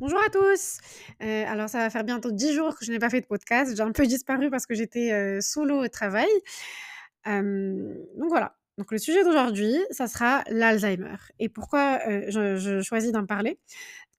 Bonjour à tous. Heu, alors ça va faire bientôt 10 jours que je n'ai pas fait de podcast. J'ai un peu disparu parce que j'étais, heu, solo au travail. Donc voilà. Donc le sujet d'aujourd'hui, ça sera l'Alzheimer et pourquoi, heu, je choisis d'en parler?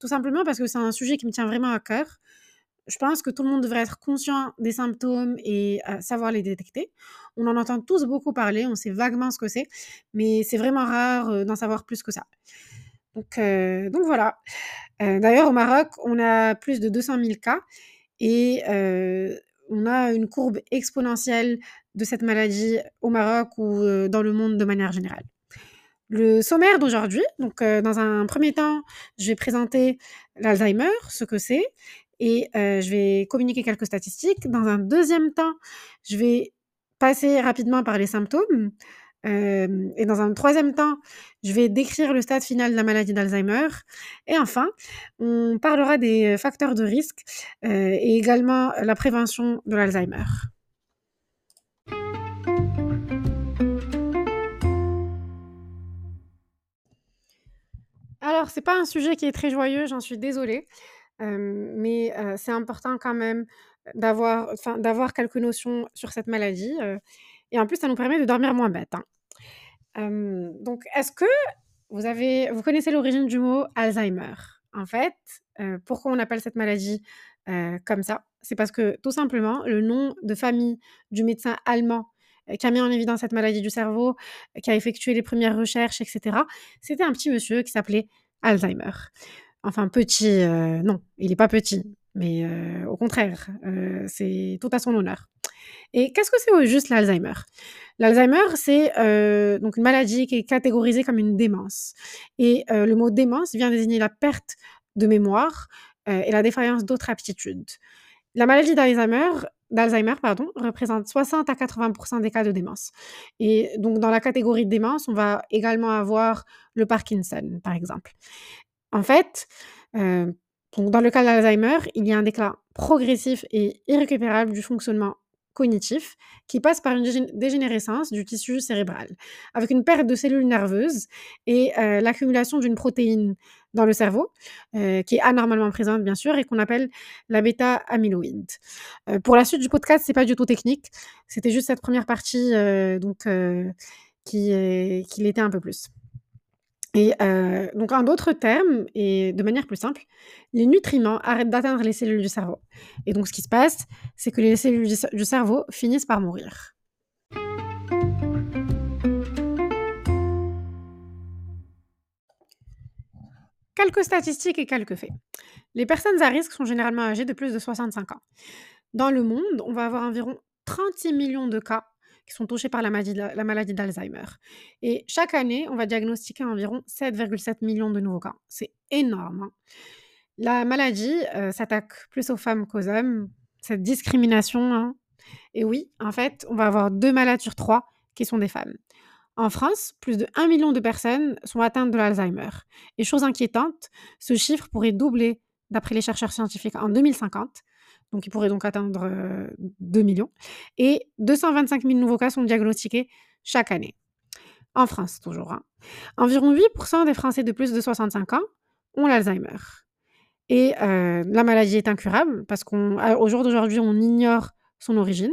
Tout simplement parce que c'est un sujet qui me tient vraiment à cœur. Je pense que tout le monde devrait être conscient des symptômes et savoir les détecter. On en entend tous beaucoup parler, on sait vaguement ce que c'est, mais c'est vraiment rare, d'en savoir plus que ça. Donc heu, donc voilà. Heu, d'ailleurs au Maroc, on a plus de 200 000 cas et heu, on a une courbe exponentielle de cette maladie au Maroc ou dans le monde de manière générale. Le sommaire d'aujourd'hui, donc dans un premier temps, je vais présenter l'Alzheimer, ce que c'est et je vais communiquer quelques statistiques. Dans un deuxième temps, je vais passer rapidement par les symptômes. Et dans un troisième temps, je vais décrire le stade final de la maladie d'Alzheimer et enfin, on parlera des, facteurs de risque, heu et également la prévention de l'Alzheimer. Alors c'est pas un sujet qui est très joyeux, j'en suis désolée, mais heu, c'est important quand même d'avoir quelques notions sur cette maladie, et en plus ça nous permet de dormir moins bête, hein. Donc est-ce que vous avez vous connaissez l'origine du mot Alzheimer? En fait, heu, pourquoi on appelle cette maladie, heu, comme ça? C'est parce que tout simplement, le nom de famille du médecin allemand, heu, qui a mis en évidence cette maladie du cerveau, euh, qui a effectué les premières recherches et cetera, c'était un petit monsieur qui s'appelait Alzheimer. Enfin petit, non, il est pas petit, mais au contraire, c'est tout à son honneur. Et qu'est-ce que c'est au juste l'Alzheimer? L'Alzheimer, c'est, heu, donc une maladie qui est catégorisée comme une démence et heu, le mot démence vient désigner la perte de mémoire, et la défaillance d'autres aptitudes. La maladie d'Alzheimer d'Alzheimer, pardon, représente 60 à 80 des cas de démence et donc dans la catégorie de démence, on va également avoir le Parkinson, par exemple. En fait, donc dans le cas de l'Alzheimer, il y a un déclin progressif et irrécupérable du fonctionnement cognitif qui passe par une dégén dégénérescence du tissu cérébral, avec une perte de cellules nerveuses et heu, l'accumulation d'une protéine dans le cerveau, heu, qui est anormalement présente bien sûr et qu'on appelle la bêta-amyloïde. Heu, pour la suite du podcast, c'est pas du tout technique, c'était juste cette première partie, donc qui qui l'était un peu plus. Et heu, donc en d'autres termes et de manière plus simple, les nutriments arrêtent d'atteindre les cellules du cerveau et donc ce qui se passe, c'est que les cellules du cerveau finissent par mourir. Quelques statistiques et quelques faits. Les personnes à risque sont généralement âgées de plus de 65 ans. Dans le monde, on va avoir environ 36 millions de cas qui sont touchés par la maladie d'Alzheimer et chaque année, on va diagnostiquer environ 7,7 millions de nouveaux cas. C'est énorme, hein. La maladie, heu, s'attaque plus aux femmes qu'aux hommes, cette discrimination, hein et oui, en fait, on va avoir 2 malades sur 3 qui sont des femmes. En France, plus de 1 million de personnes sont atteintes de l'Alzheimer et chose inquiétante, ce chiffre pourrait doubler d'après les chercheurs scientifiques en 2050 donc il pourrait donc atteindre, heu, 2 000 000 et 225 000 nouveaux cas sont diagnostiqués chaque année. En France toujours, hein. Environ 8% des Français de plus de 65 ans ont l'Alzheimer et heu, la maladie est incurable parce qu'on au jour d'aujourd'hui, on ignore son origine.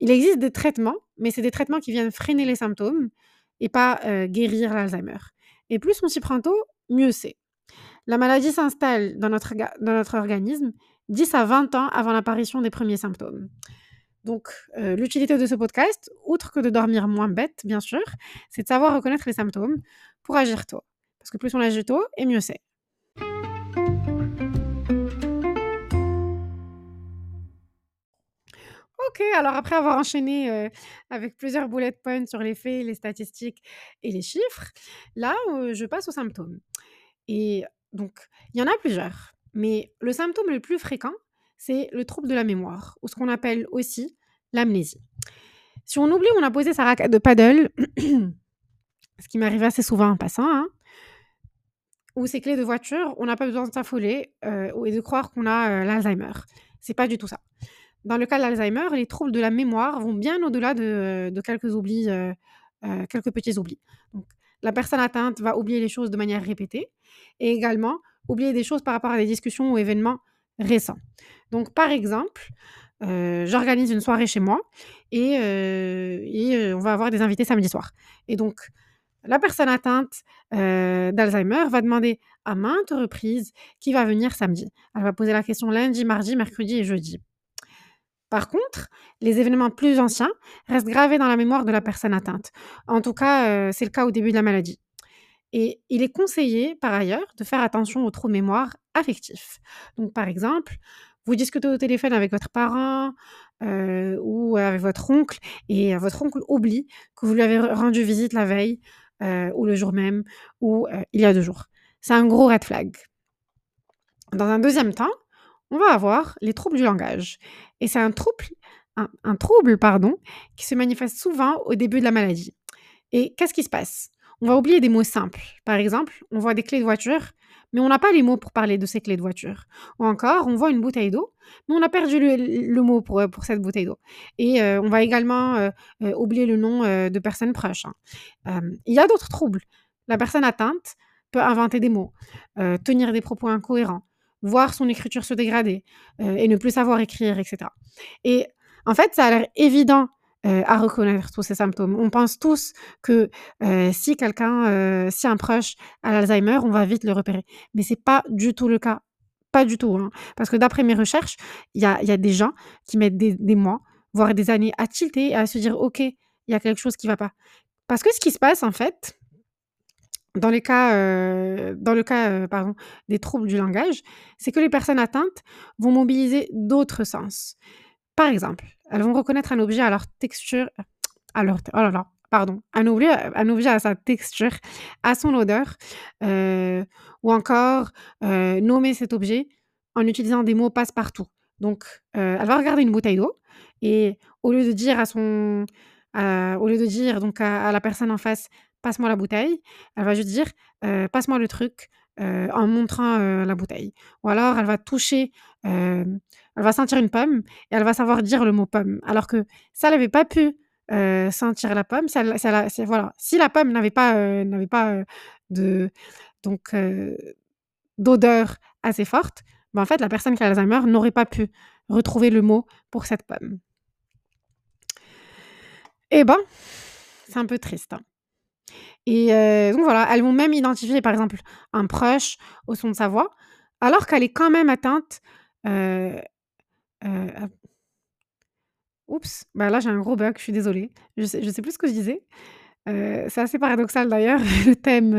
Il existe des traitements, mais c'est des traitements qui viennent freiner les symptômes et pas, guérir l'Alzheimer et plus on s'y prend tôt, mieux c'est. La maladie s'installe dans notre dans notre organisme 10 à 20 ans avant l'apparition des premiers symptômes. Donc, heu, l'utilité de ce podcast, outre que de dormir moins bête, bien sûr, c'est de savoir reconnaître les symptômes pour agir tôt. Parce que plus on agit tôt et mieux c'est. OK, alors après avoir enchaîné, heu, avec plusieurs bullet points sur les faits, les statistiques et les chiffres, là, heu, je passe aux symptômes et donc il y en a plusieurs. Mais le symptôme le plus fréquent, c'est le trouble de la mémoire, ou ce qu'on appelle aussi l'amnésie. Si on oublie on a posé sa raquette de paddle, ce qui m'arrive assez souvent en passant, hein, ou ses clés de voiture, on n'a pas besoin de s'affoler euh, et de croire qu'on a euh, l'Alzheimer. C'est pas du tout ça. Dans le cas de l'Alzheimer, les troubles de la mémoire vont bien au-delà de, de quelques oublis, euh, euh, quelques petits oublis. La personne atteinte va oublier les choses de manière répétée et également oublier des choses par rapport à des discussions ou événements récents. Donc, par exemple, euh, j'organise une soirée chez moi et, euh, euh, on va avoir des invités samedi soir. Et donc, la personne atteinte d'Alzheimer va demander à maintes reprises qui va venir samedi. Elle va poser la question lundi, mardi, mercredi et jeudi. Par contre, les événements plus anciens restent gravés dans la mémoire de la personne atteinte. En tout cas, c'est le cas au début de la maladie. Et il est conseillé, par ailleurs, de faire attention aux trous de mémoire affectifs. Donc, par exemple, vous discutez au téléphone avec votre parent ou avec votre oncle et votre oncle oublie que vous lui avez rendu visite la veille ou le jour même ou il y a deux jours. C'est un gros red flag. Dans un deuxième temps, on va avoir les troubles du langage. Et c'est un trouble, un trouble pardon, qui se manifeste souvent au début de la maladie. Et qu'est-ce qui se passe? On va oublier des mots simples. Par exemple, on voit des clés de voiture, mais on n'a pas les mots pour parler de ces clés de voiture. Ou encore, on voit une bouteille d'eau, mais on a perdu le, mot pour, pour, cette bouteille d'eau. Et euh, on va également euh, euh, oublier le nom de personnes proches. Hein. il y a d'autres troubles. La personne atteinte peut inventer des mots, tenir des propos incohérents, voir son écriture se dégrader et ne plus savoir écrire, etc. Et en fait, ça a l'air évident à reconnaître tous ces symptômes. On pense tous que si quelqu'un, si un proche a l'Alzheimer, on va vite le repérer. Mais c'est pas du tout le cas. Pas du tout. Hein. Parce que d'après mes recherches, il y a, des gens qui mettent des, mois, voire des années à tilter et à se dire OK, il y a quelque chose qui va pas. Parce que ce qui se passe, en fait, dans, les cas, dans le cas pardon, des troubles du langage, c'est que les personnes atteintes vont mobiliser d'autres sens. Par exemple, elles vont reconnaître un objet à leur texture, à leur, oh là là, pardon, un objet, un objet à sa texture, à son odeur, euh, ou encore euh, nommer cet objet en utilisant des mots passe-partout. Donc, euh, elle va regarder une bouteille d'eau et au lieu de dire à son, au lieu de dire donc à, la personne en face, passe-moi la bouteille, elle va juste dire, passe-moi le truc, en montrant la bouteille. Ou alors, elle va toucher, elle va sentir une pomme et elle va savoir dire le mot pomme. Alors que si elle n'avait pas pu sentir la pomme, ça, voilà. si la pomme n'avait pas, n'avait pas de, donc, d'odeur assez forte, ben en fait, la personne qui a Alzheimer n'aurait pas pu retrouver le mot pour cette pomme. Eh ben, c'est un peu triste. Hein. Et donc voilà, elles vont même identifier, par exemple, un proche au son de sa voix, alors qu'elle est quand même atteinte, oups, bah, là j'ai un gros bug, je suis désolée. Je sais sais plus ce que je disais. c'est assez paradoxal d'ailleurs le thème,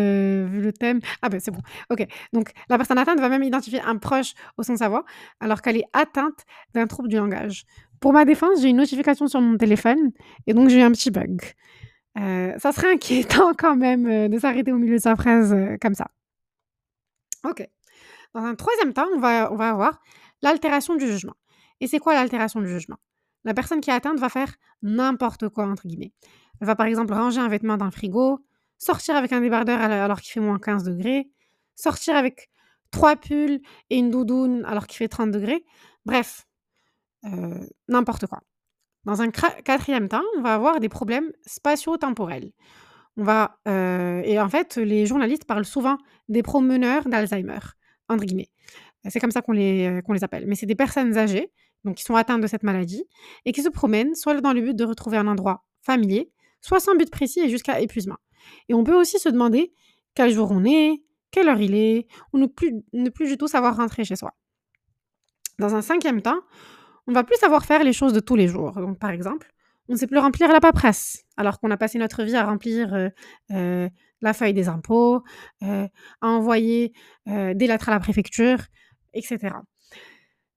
vu le thème ah ben c'est bon, OK. Donc la personne atteinte va même identifier un proche au son de sa voix, alors qu'elle est atteinte d'un trouble du langage. Pour ma défense, j'ai une notification sur mon téléphone et donc j'ai eu un petit bug. Euh, ça serait inquiétant quand même euh, de s'arrêter au milieu de sa phrase euh, comme ça. Ok. Dans un troisième temps, on va, on va avoir l'altération du jugement. Et c'est quoi l'altération du jugement? La personne qui est atteinte va faire n'importe quoi, entre guillemets. Elle va par exemple ranger un vêtement dans le frigo, sortir avec un débardeur alors qu'il fait moins 15 degrés, sortir avec trois pulls et une doudoune alors qu'il fait 30 degrés. Bref, n'importe quoi. Dans un quatrième temps, on va avoir des problèmes spatio-temporels. On va, euh, et en fait, les journalistes parlent souvent des promeneurs d'Alzheimer, entre guillemets. C'est comme ça qu'on les, euh, qu'on les appelle. Mais c'est des personnes âgées, donc qui sont atteintes de cette maladie, et qui se promènent soit dans le but de retrouver un endroit familier, soit sans but précis et jusqu'à épuisement. Et on peut aussi se demander quel jour on est, quelle heure il est, ou ne plus, ne plus du tout savoir rentrer chez soi. Dans un cinquième temps, on va plus savoir faire les choses de tous les jours. Par exemple, on ne sait plus remplir la paperasse, alors qu'on a passé notre vie à remplir euh, euh, la feuille des impôts, euh, à envoyer des lettres à la préfecture, etc.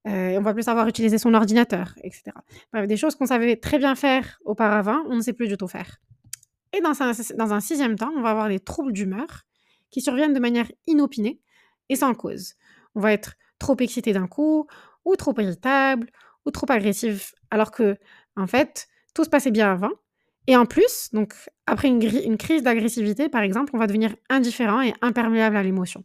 on va plus savoir utiliser son ordinateur, etc. Bref, des choses qu'on savait très bien faire auparavant, on ne sait plus du tout faire. Et dans un sixième temps, on va avoir des troubles d'humeur qui surviennent de manière inopinée et sans cause. On va être trop excité d'un coup, ou trop irritable, ou trop agressive, alors que, en fait, tout se passait bien avant. Et en plus, donc, après une, crise d'agressivité, par exemple, on va devenir indifférent et imperméable à l'émotion.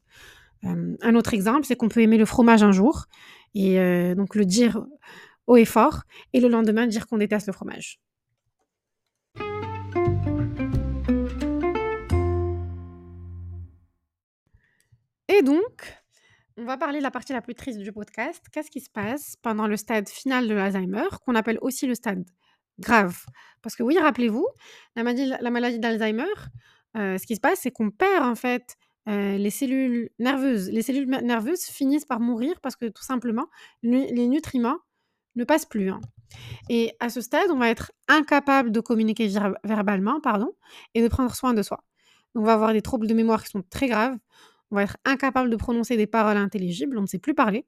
Euh, un autre exemple, c'est qu'on peut aimer le fromage un jour, et euh, donc le dire haut et fort, et le lendemain dire qu'on déteste le fromage. Et donc, On va parler de la partie la plus triste du podcast. Qu'est-ce qui se passe pendant le stade final de l'Alzheimer, qu'on appelle aussi le stade grave? Parce que oui, rappelez-vous, la maladie la maladie d'Alzheimer, heu, ce qui se passe, c'est qu'on perd en fait, heu, les cellules nerveuses. Les cellules nerveuses finissent par mourir parce que tout simplement, les nutriments ne passent plus, hein et à ce stade, on va être incapable de communiquer verbalement, pardon et de prendre soin de soi. On va avoir des troubles de mémoire qui sont très graves. On va être incapable de prononcer des paroles intelligibles, on ne sait plus parler.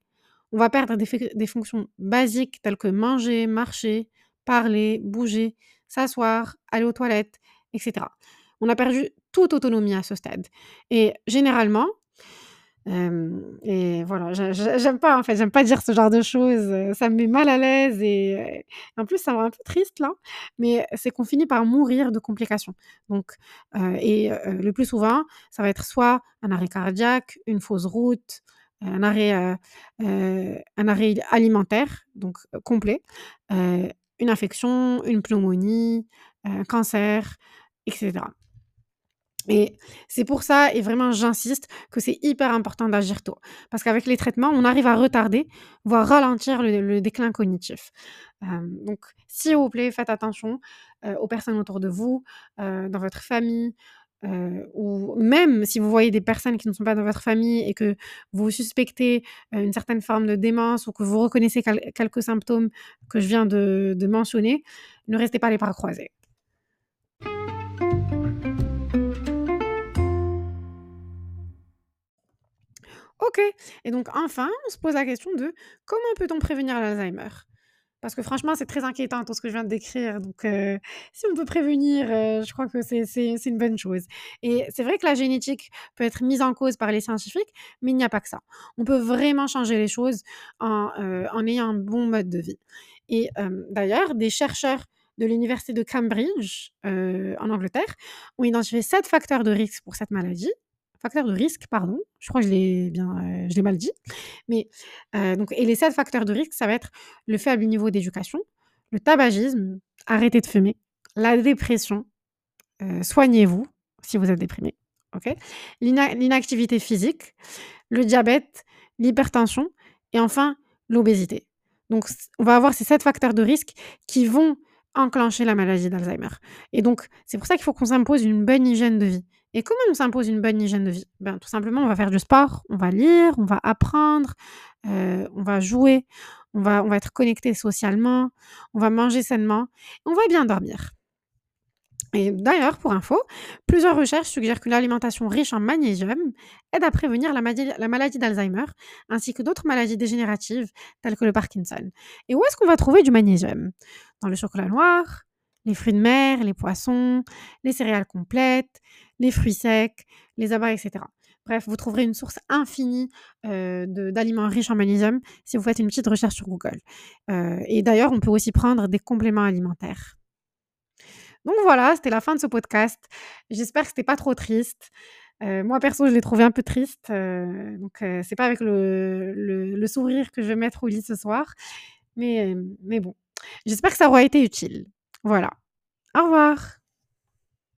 On va perdre des des fonctions basiques telles que manger, marcher, parler, bouger, s'asseoir, aller aux toilettes et cetera. On a perdu toute autonomie à ce stade et généralement, et voilà, j'ai j'ai j'aime pas en fait, j'aime pas dire ce genre de choses, heu, ça me met mal à l'aise et en plus ça me rend un peu triste là, mais c'est qu'on finit par mourir de complications donc heu et le plus souvent, ça va être soit un arrêt cardiaque, une fausse route, un arrêt, un arrêt alimentaire donc complet, une infection, une pneumonie, un cancer et cetera. Et c'est pour ça et vraiment j'insiste que c'est hyper important d'agir tôt. Parce qu'avec les traitements, on arrive à retarder, voire ralentir le déclin cognitif. Donc s'il vous plaît, faites attention, heu, aux personnes autour de vous, heu, dans votre famille, heu, ou même si vous voyez des personnes qui ne sont pas dans votre famille et que vous suspectez, une certaine forme de démence ou que vous reconnaissez quel quelques symptômes que je viens de de mentionner, ne restez pas les bras croisés. OK et donc enfin, on se pose la question de comment peut-on prévenir l'Alzheimer? Parce que franchement, c'est très inquiétant tout ce que je viens de décrire donc heu, si on peut prévenir, heu, je crois que c'est une bonne chose et c'est vrai que la génétique peut être mise en cause par les scientifiques, mais il n'y a pas que ça. On peut vraiment changer les choses en, heu, en ayant un bon mode de vie et d'ailleurs, des chercheurs de l'université de Cambridge, en Angleterre, ont identifié 7 facteurs de risque pour cette maladie. Facteurs de risque, pardon, je crois que je l'ai bien, heu, je l'ai mal dit, mais heu, donc et les 7 facteurs de risque, ça va être le faible niveau d'éducation, le tabagisme, arrêtez de fumer, la dépression, heu, soignez-vous si vous êtes déprimé, OK? L'ina l'inactivité physique, le diabète, l'hypertension et enfin l'obésité. Donc on va avoir ces 7 facteurs de risque qui vont enclencher la maladie d'Alzheimer et donc c'est pour ça qu'il faut qu'on s'impose une bonne hygiène de vie et comment on s'impose une bonne hygiène de vie? Ben, tout simplement, on va faire du sport, on va lire, on va apprendre, heu, on va jouer, on va on va être connecté socialement, on va manger sainement, on va bien dormir. Et d'ailleurs, pour info, plusieurs recherches suggèrent qu'une alimentation riche en magnésium aide à prévenir la maladie d'Alzheimer, ainsi que d'autres maladies dégénératives telles que le Parkinson. Et où est-ce qu'on va trouver du magnésium? Dans le chocolat noir, les fruits de mer, les poissons, les céréales complètes, les fruits secs, les abats et cetera. Bref, vous trouverez une source infinie, d'aliments riches en magnésium si vous faites une petite recherche sur Google. Et d'ailleurs, on peut aussi prendre des compléments alimentaires. Donc voilà, c'était la fin de ce podcast. J'espère que c'était pas trop triste. Moi perso, je l'ai trouvé un peu triste, donc c'est pas avec le le le sourire que je vais me mettre au lit ce soir, mais mais bon, j'espère que ça aura été utile. Voilà. Au revoir.